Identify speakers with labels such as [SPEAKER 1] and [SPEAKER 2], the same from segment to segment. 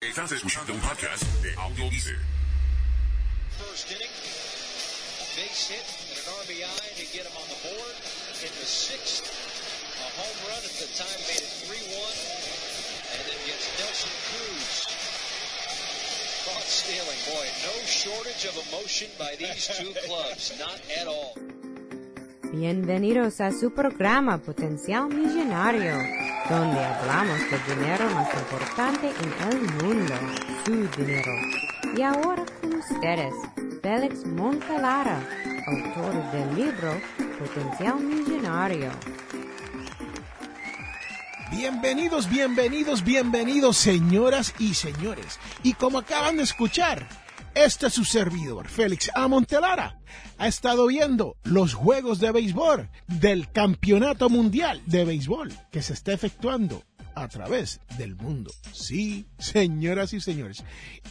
[SPEAKER 1] Estás escuchando un podcast de Audio Dice.
[SPEAKER 2] first inning. Base hit and an RBI to get him on the board. In the sixth, a home run at the time made it 3-1. And then gets Nelson Cruz. Caught stealing. Boy, no shortage of emotion by these two clubs. Not at all.
[SPEAKER 3] Bienvenidos a su programa Potencial Millonario, donde hablamos del dinero más importante en el mundo, su dinero. Y ahora con ustedes, Félix Montelara, autor del libro Potencial Millonario.
[SPEAKER 4] Bienvenidos, bienvenidos, bienvenidos, señoras y señores. Y como acaban de escuchar, este es su servidor, Félix A. Montelara. Ha estado viendo los juegos de béisbol del Campeonato Mundial de Béisbol que se está efectuando a través del mundo. Sí, señoras y señores.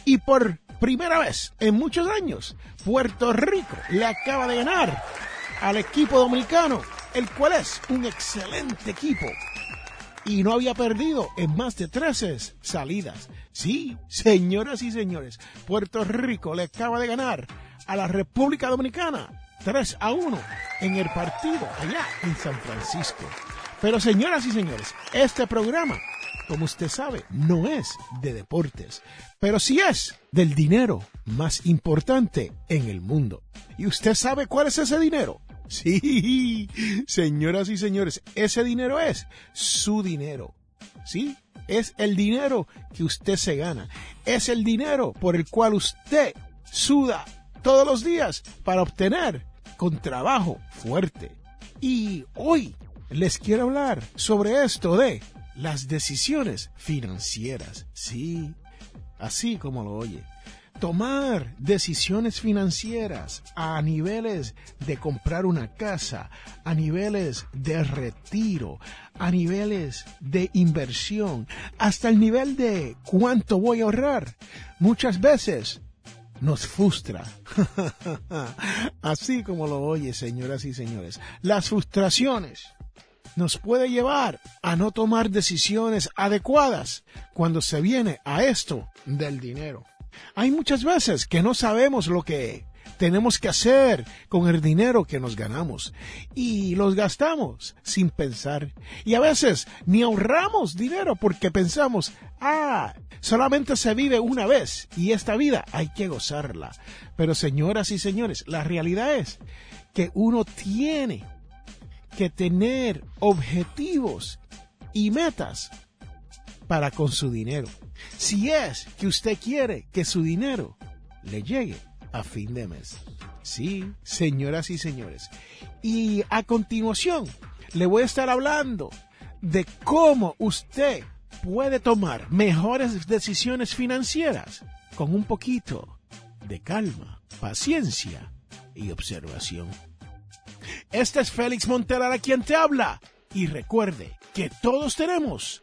[SPEAKER 4] Y por primera vez en muchos años, Puerto Rico le acaba de ganar al equipo dominicano, el cual es un excelente equipo y no había perdido en más de 13 salidas. Sí, señoras y señores, Puerto Rico le acaba de ganar a la República Dominicana 3 a 1 en el partido allá en San Francisco. Pero señoras y señores, este programa, como usted sabe, no es de deportes, pero sí es del dinero más importante en el mundo. ¿Y usted sabe cuál es ese dinero? Sí, señoras y señores, ese dinero es su dinero. Sí, es el dinero que usted se gana. Es el dinero por el cual usted suda todos los días para obtener con trabajo fuerte. Y hoy les quiero hablar sobre esto de las decisiones financieras. Sí, así como lo oye tomar decisiones financieras a niveles de comprar una casa, a niveles de retiro, a niveles de inversión, hasta el nivel de cuánto voy a ahorrar. Muchas veces nos frustra. Así como lo oye, señoras y señores. Las frustraciones nos puede llevar a no tomar decisiones adecuadas cuando se viene a esto del dinero. Hay muchas veces que no sabemos lo que tenemos que hacer con el dinero que nos ganamos y los gastamos sin pensar. Y a veces ni ahorramos dinero porque pensamos, ah, solamente se vive una vez y esta vida hay que gozarla. Pero señoras y señores, la realidad es que uno tiene que tener objetivos y metas para con su dinero. Si es que usted quiere que su dinero le llegue a fin de mes. Sí, señoras y señores. Y a continuación le voy a estar hablando de cómo usted puede tomar mejores decisiones financieras con un poquito de calma, paciencia y observación. Este es Félix Montelara quien te habla. Y recuerde que todos tenemos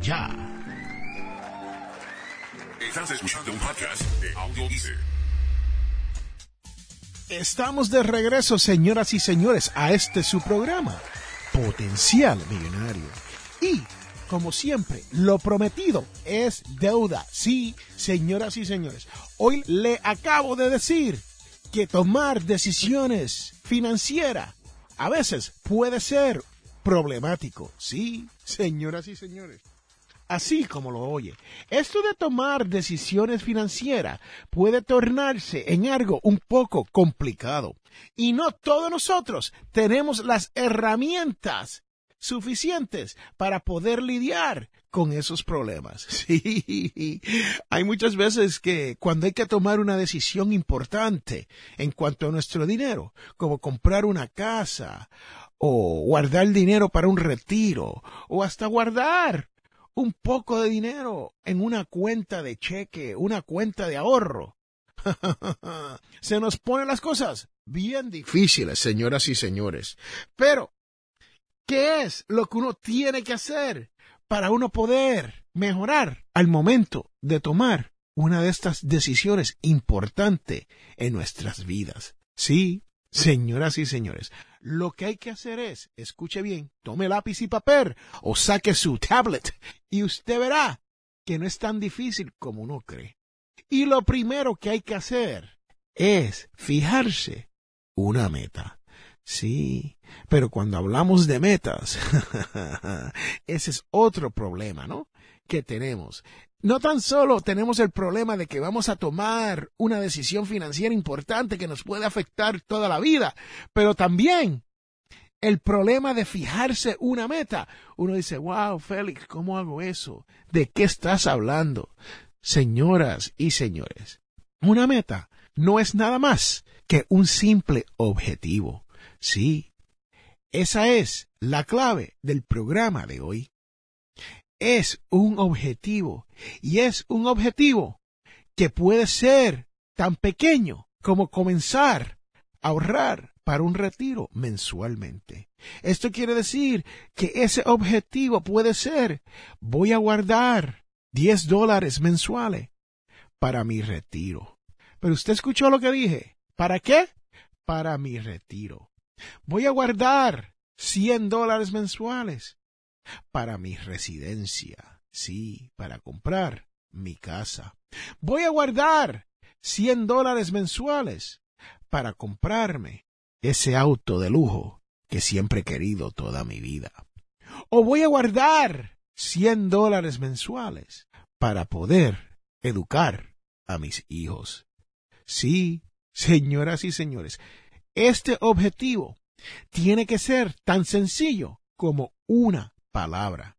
[SPEAKER 4] ya.
[SPEAKER 1] Estás escuchando un podcast de Audio.
[SPEAKER 4] Estamos de regreso, señoras y señores, a este su programa, Potencial Millonario. Y, como siempre, lo prometido es deuda. Sí, señoras y señores, hoy le acabo de decir que tomar decisiones financieras a veces puede ser problemático. Sí, señoras y señores. Así como lo oye, esto de tomar decisiones financieras puede tornarse en algo un poco complicado. Y no todos nosotros tenemos las herramientas suficientes para poder lidiar con esos problemas. Sí, hay muchas veces que cuando hay que tomar una decisión importante en cuanto a nuestro dinero, como comprar una casa o guardar dinero para un retiro o hasta guardar un poco de dinero en una cuenta de cheque, una cuenta de ahorro. Se nos ponen las cosas bien difíciles, señoras y señores. Pero, ¿qué es lo que uno tiene que hacer para uno poder mejorar al momento de tomar una de estas decisiones importantes en nuestras vidas? Sí, señoras y señores, lo que hay que hacer es, escuche bien, tome lápiz y papel o saque su tablet y usted verá que no es tan difícil como uno cree. Y lo primero que hay que hacer es fijarse una meta. Sí, pero cuando hablamos de metas, ese es otro problema, ¿no? Que tenemos. No tan solo tenemos el problema de que vamos a tomar una decisión financiera importante que nos puede afectar toda la vida, pero también el problema de fijarse una meta. Uno dice, wow, Félix, ¿cómo hago eso? ¿De qué estás hablando? Señoras y señores, una meta no es nada más que un simple objetivo. Sí, esa es la clave del programa de hoy es un objetivo y es un objetivo que puede ser tan pequeño como comenzar a ahorrar para un retiro mensualmente. Esto quiere decir que ese objetivo puede ser voy a guardar 10 dólares mensuales para mi retiro. Pero usted escuchó lo que dije. ¿Para qué? Para mi retiro. Voy a guardar 100 dólares mensuales para mi residencia, sí, para comprar mi casa. Voy a guardar 100 dólares mensuales para comprarme ese auto de lujo que siempre he querido toda mi vida. O voy a guardar 100 dólares mensuales para poder educar a mis hijos. Sí, señoras y señores, este objetivo tiene que ser tan sencillo como una palabra.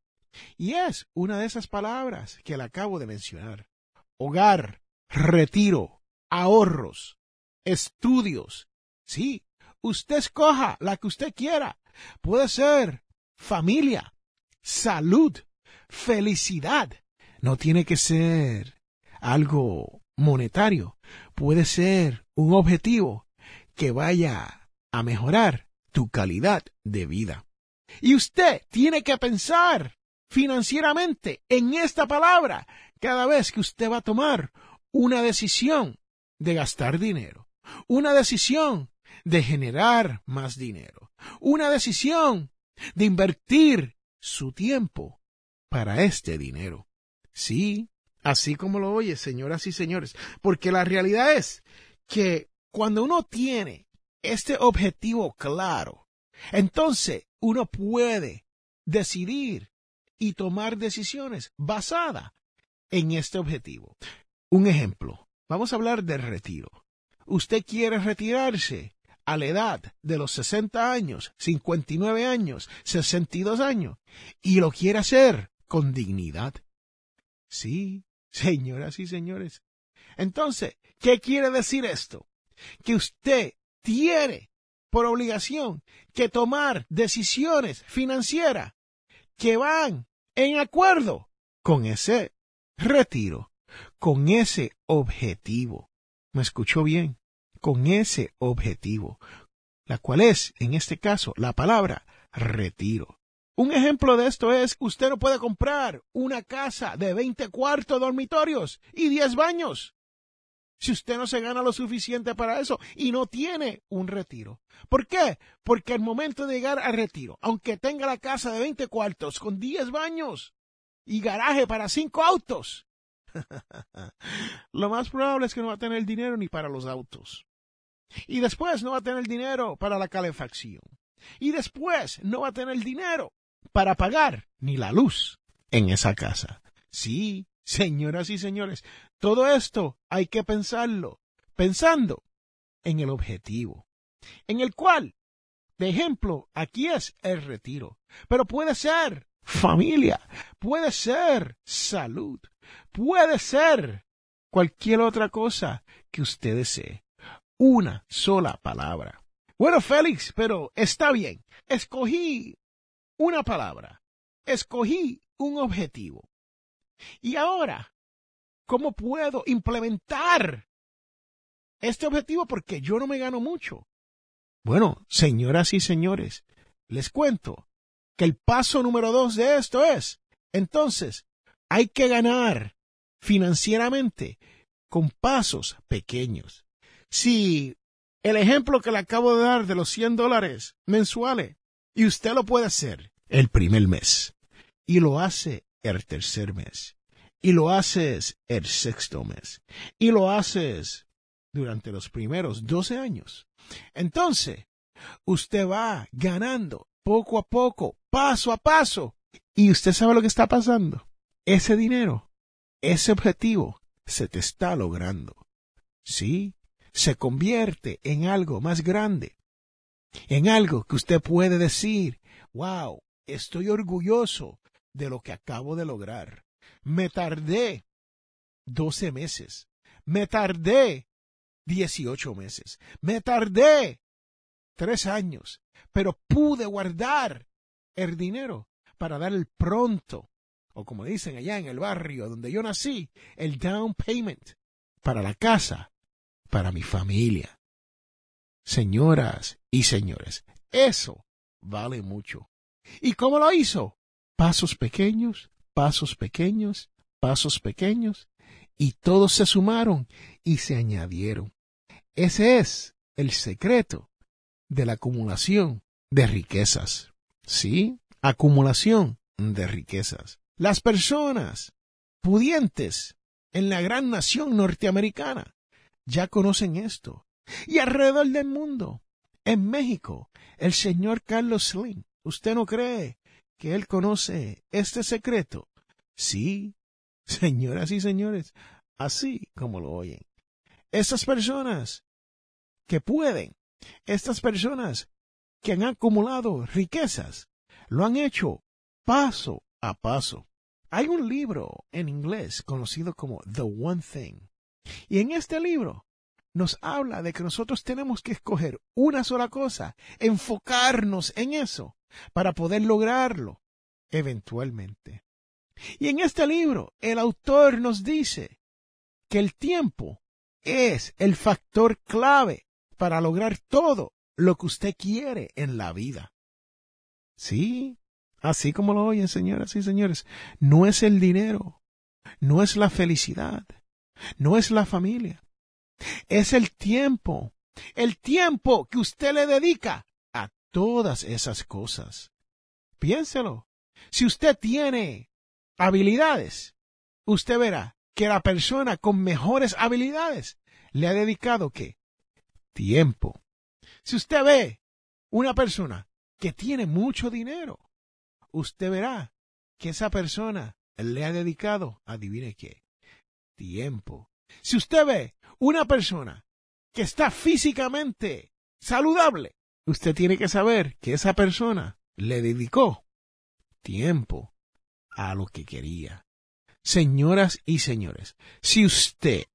[SPEAKER 4] Y es una de esas palabras que le acabo de mencionar. Hogar, retiro, ahorros, estudios. Sí, usted escoja la que usted quiera. Puede ser familia, salud, felicidad. No tiene que ser algo monetario. Puede ser un objetivo que vaya a mejorar tu calidad de vida. Y usted tiene que pensar financieramente en esta palabra cada vez que usted va a tomar una decisión de gastar dinero, una decisión de generar más dinero, una decisión de invertir su tiempo para este dinero. Sí, así como lo oye, señoras y señores, porque la realidad es que cuando uno tiene este objetivo claro, entonces uno puede decidir y tomar decisiones basadas en este objetivo. Un ejemplo, vamos a hablar del retiro. Usted quiere retirarse a la edad de los 60 años, 59 años, 62 años, y lo quiere hacer con dignidad. Sí, señoras y señores. Entonces, ¿qué quiere decir esto? Que usted tiene por obligación que tomar decisiones financieras que van en acuerdo con ese retiro, con ese objetivo. ¿Me escuchó bien? Con ese objetivo, la cual es, en este caso, la palabra retiro. Un ejemplo de esto es, usted no puede comprar una casa de 20 cuartos dormitorios y 10 baños si usted no se gana lo suficiente para eso y no tiene un retiro. ¿Por qué? Porque al momento de llegar al retiro, aunque tenga la casa de 20 cuartos con 10 baños y garaje para 5 autos, lo más probable es que no va a tener dinero ni para los autos. Y después no va a tener dinero para la calefacción. Y después no va a tener dinero para pagar ni la luz en esa casa. Sí, señoras y señores, todo esto hay que pensarlo, pensando en el objetivo, en el cual, de ejemplo, aquí es el retiro, pero puede ser familia, puede ser salud, puede ser cualquier otra cosa que usted desee. Una sola palabra. Bueno, Félix, pero está bien. Escogí una palabra. Escogí un objetivo. Y ahora, ¿cómo puedo implementar este objetivo? Porque yo no me gano mucho. Bueno, señoras y señores, les cuento que el paso número dos de esto es, entonces, hay que ganar financieramente con pasos pequeños. Si el ejemplo que le acabo de dar de los 100 dólares mensuales, y usted lo puede hacer el primer mes, y lo hace el tercer mes, y lo haces el sexto mes, y lo haces durante los primeros 12 años. Entonces, usted va ganando poco a poco, paso a paso, y usted sabe lo que está pasando. Ese dinero, ese objetivo, se te está logrando. Sí, se convierte en algo más grande, en algo que usted puede decir, wow, estoy orgulloso de lo que acabo de lograr. Me tardé 12 meses, me tardé 18 meses, me tardé tres años, pero pude guardar el dinero para dar el pronto, o como dicen allá en el barrio donde yo nací, el down payment para la casa para mi familia. Señoras y señores, eso vale mucho. ¿Y cómo lo hizo? Pasos pequeños, pasos pequeños, pasos pequeños, y todos se sumaron y se añadieron. Ese es el secreto de la acumulación de riquezas. ¿Sí? Acumulación de riquezas. Las personas pudientes en la gran nación norteamericana ya conocen esto. Y alrededor del mundo, en México, el señor Carlos Slim, ¿usted no cree que él conoce este secreto? Sí, señoras y señores, así como lo oyen. Estas personas que pueden, estas personas que han acumulado riquezas, lo han hecho paso a paso. Hay un libro en inglés conocido como The One Thing y en este libro nos habla de que nosotros tenemos que escoger una sola cosa, enfocarnos en eso para poder lograrlo eventualmente. Y en este libro el autor nos dice que el tiempo es el factor clave para lograr todo lo que usted quiere en la vida. Sí, así como lo oyen, señoras y señores, no es el dinero, no es la felicidad, no es la familia, es el tiempo, el tiempo que usted le dedica todas esas cosas. Piénselo. Si usted tiene habilidades, usted verá que la persona con mejores habilidades le ha dedicado qué? Tiempo. Si usted ve una persona que tiene mucho dinero, usted verá que esa persona le ha dedicado, adivine qué, tiempo. Si usted ve una persona que está físicamente saludable, usted tiene que saber que esa persona le dedicó tiempo a lo que quería. Señoras y señores, si usted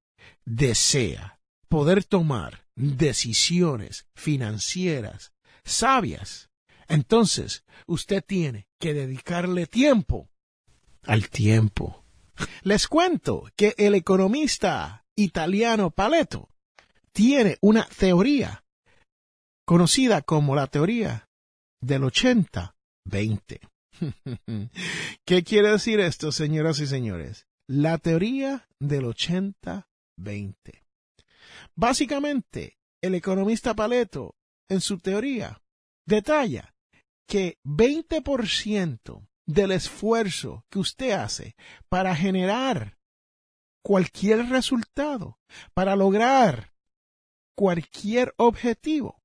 [SPEAKER 4] desea poder tomar decisiones financieras sabias, entonces usted tiene que dedicarle tiempo al tiempo. Les cuento que el economista italiano Pareto tiene una teoría conocida como la teoría del 80-20. ¿Qué quiere decir esto, señoras y señores? La teoría del 80-20. Básicamente, el economista Paleto, en su teoría, detalla que 20% del esfuerzo que usted hace para generar cualquier resultado, para lograr cualquier objetivo,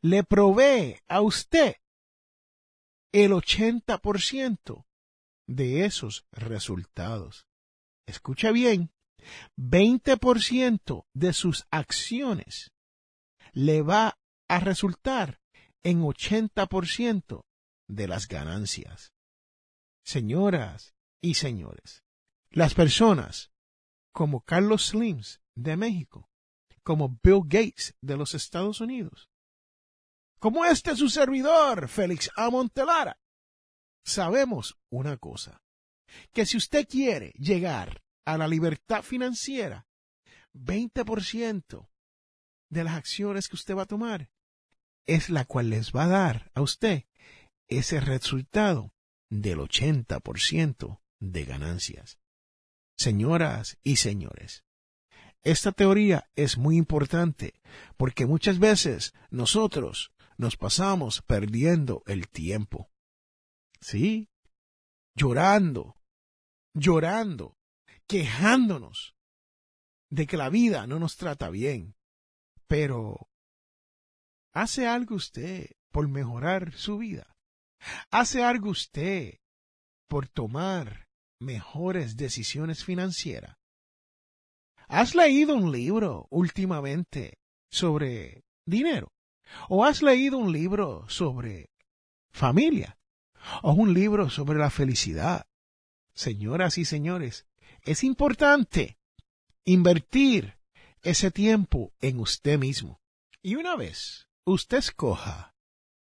[SPEAKER 4] le provee a usted el 80% de esos resultados. Escucha bien, 20% de sus acciones le va a resultar en 80% de las ganancias. Señoras y señores, las personas como Carlos Slims de México, como Bill Gates de los Estados Unidos, como este su servidor, Félix Amontelara, sabemos una cosa. que si usted quiere llegar a la libertad financiera, 20% de las acciones que usted va a tomar es la cual les va a dar a usted ese resultado del 80% de ganancias. Señoras y señores, esta teoría es muy importante porque muchas veces nosotros nos pasamos perdiendo el tiempo. Sí, llorando, llorando, quejándonos de que la vida no nos trata bien. Pero, ¿hace algo usted por mejorar su vida? ¿Hace algo usted por tomar mejores decisiones financieras? ¿Has leído un libro últimamente sobre dinero? ¿O has leído un libro sobre familia? ¿O un libro sobre la felicidad? Señoras y señores, es importante invertir ese tiempo en usted mismo. Y una vez usted escoja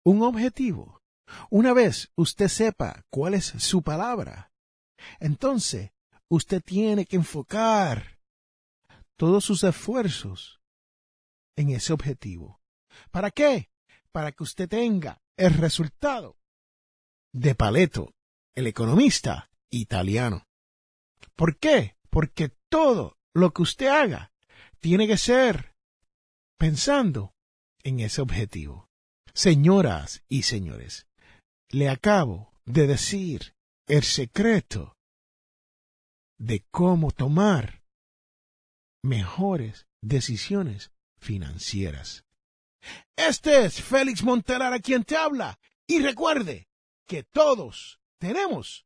[SPEAKER 4] un objetivo, una vez usted sepa cuál es su palabra, entonces usted tiene que enfocar todos sus esfuerzos en ese objetivo. ¿Para qué? Para que usted tenga el resultado de Paleto, el economista italiano. ¿Por qué? Porque todo lo que usted haga tiene que ser pensando en ese objetivo. Señoras y señores, le acabo de decir el secreto de cómo tomar mejores decisiones financieras. Este es Félix Montelara quien te habla y recuerde que todos tenemos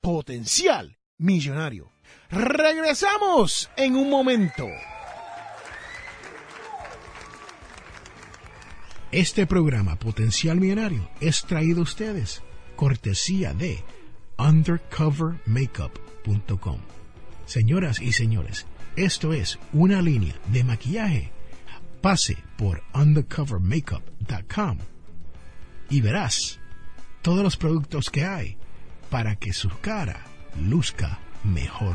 [SPEAKER 4] potencial millonario. Regresamos en un momento. Este programa Potencial Millonario es traído a ustedes cortesía de undercovermakeup.com. Señoras y señores, esto es una línea de maquillaje. Pase por undercovermakeup.com y verás todos los productos que hay para que su cara luzca mejor.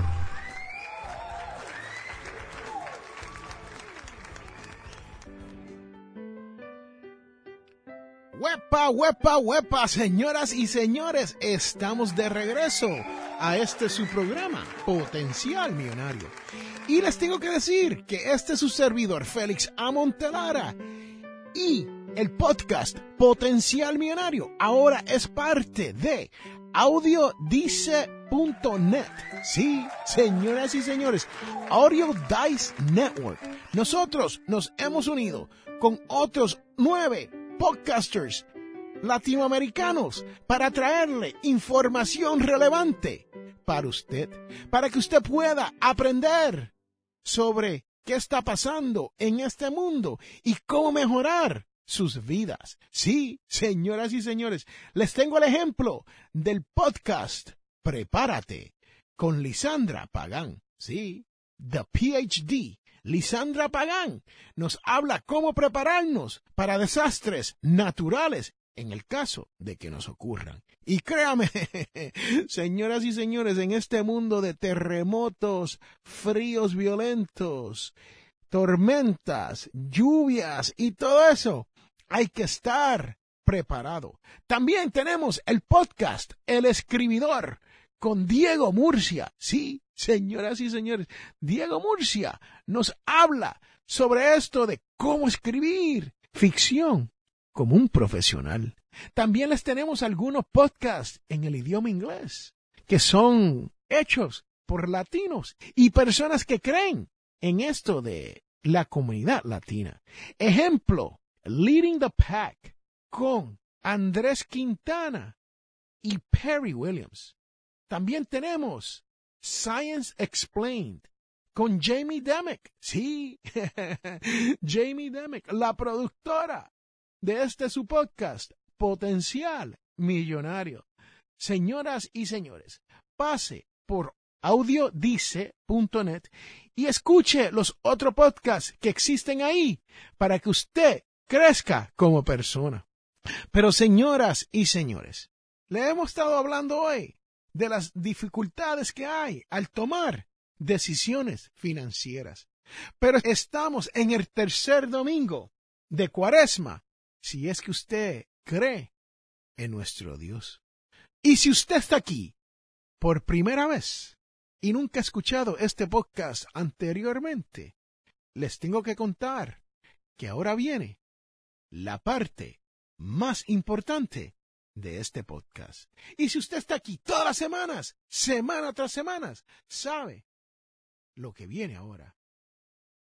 [SPEAKER 4] Huepa, huepa, huepa, señoras y señores, estamos de regreso a este su programa, Potencial Millonario. Y les tengo que decir que este es su servidor, Félix Amontelara, y el podcast Potencial Millonario ahora es parte de audiodice.net. Sí, señoras y señores, Audio Dice Network. Nosotros nos hemos unido con otros nueve podcasters latinoamericanos para traerle información relevante para usted, para que usted pueda aprender sobre qué está pasando en este mundo y cómo mejorar sus vidas. Sí, señoras y señores, les tengo el ejemplo del podcast Prepárate con Lisandra Pagán. Sí, The PhD. Lisandra Pagán nos habla cómo prepararnos para desastres naturales en el caso de que nos ocurran. Y créame, señoras y señores, en este mundo de terremotos, fríos violentos, tormentas, lluvias y todo eso, hay que estar preparado. También tenemos el podcast El Escribidor con Diego Murcia. Sí, señoras y señores, Diego Murcia nos habla sobre esto de cómo escribir ficción como un profesional. También les tenemos algunos podcasts en el idioma inglés que son hechos por latinos y personas que creen en esto de la comunidad latina. Ejemplo, Leading the Pack con Andrés Quintana y Perry Williams. También tenemos Science Explained con Jamie Demick. Sí, Jamie Demick, la productora de este su podcast, Potencial Millonario. Señoras y señores, pase por audiodice.net y escuche los otros podcasts que existen ahí para que usted crezca como persona. Pero señoras y señores, le hemos estado hablando hoy de las dificultades que hay al tomar decisiones financieras. Pero estamos en el tercer domingo de Cuaresma, si es que usted cree en nuestro Dios. Y si usted está aquí por primera vez y nunca ha escuchado este podcast anteriormente, les tengo que contar que ahora viene la parte más importante de este podcast. Y si usted está aquí todas las semanas, semana tras semana, sabe lo que viene ahora.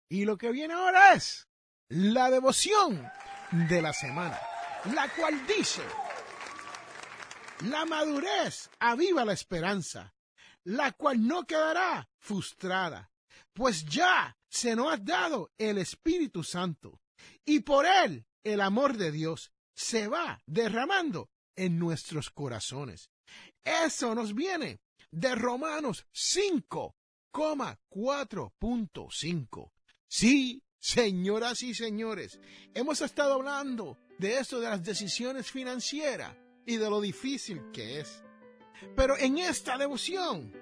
[SPEAKER 4] Y lo que viene ahora es la devoción de la semana, la cual dice, la madurez aviva la esperanza, la cual no quedará frustrada, pues ya se nos ha dado el Espíritu Santo, y por él el amor de Dios se va derramando en nuestros corazones. Eso nos viene de Romanos 5,4.5. Sí, señoras y señores, hemos estado hablando de esto de las decisiones financieras y de lo difícil que es. Pero en esta devoción,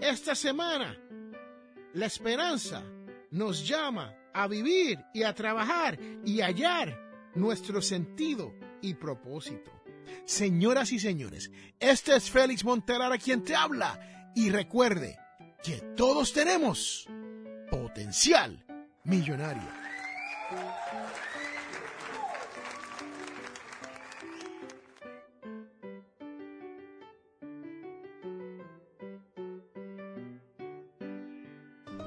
[SPEAKER 4] esta semana, la esperanza nos llama a vivir y a trabajar y hallar nuestro sentido y propósito. Señoras y señores, este es Félix Montelara quien te habla y recuerde que todos tenemos potencial millonario.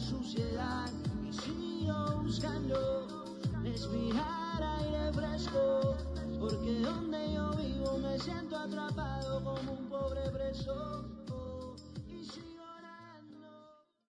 [SPEAKER 5] Suciedad y sigo buscando respirar aire fresco porque donde yo vivo me siento atrapado como un pobre preso